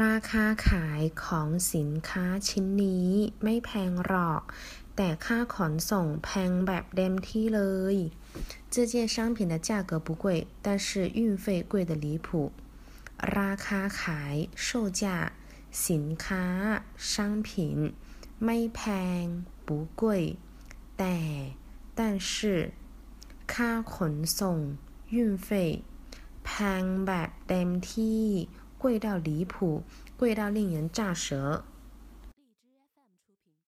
ราคาขายของสินค้าชิ้นนี้ไม่แพงหรอก แต่ค่าขนส่งแพงแบบเต็มที่เลย 这件商品的价格不贵，但是运费贵得离谱。ราคาขาย售价สินค้า商品ไม่แพง不贵แต่但是ค่าขนส่ง运费แพงแบบเต็มที่ 贵到离谱，贵到令人咋舌。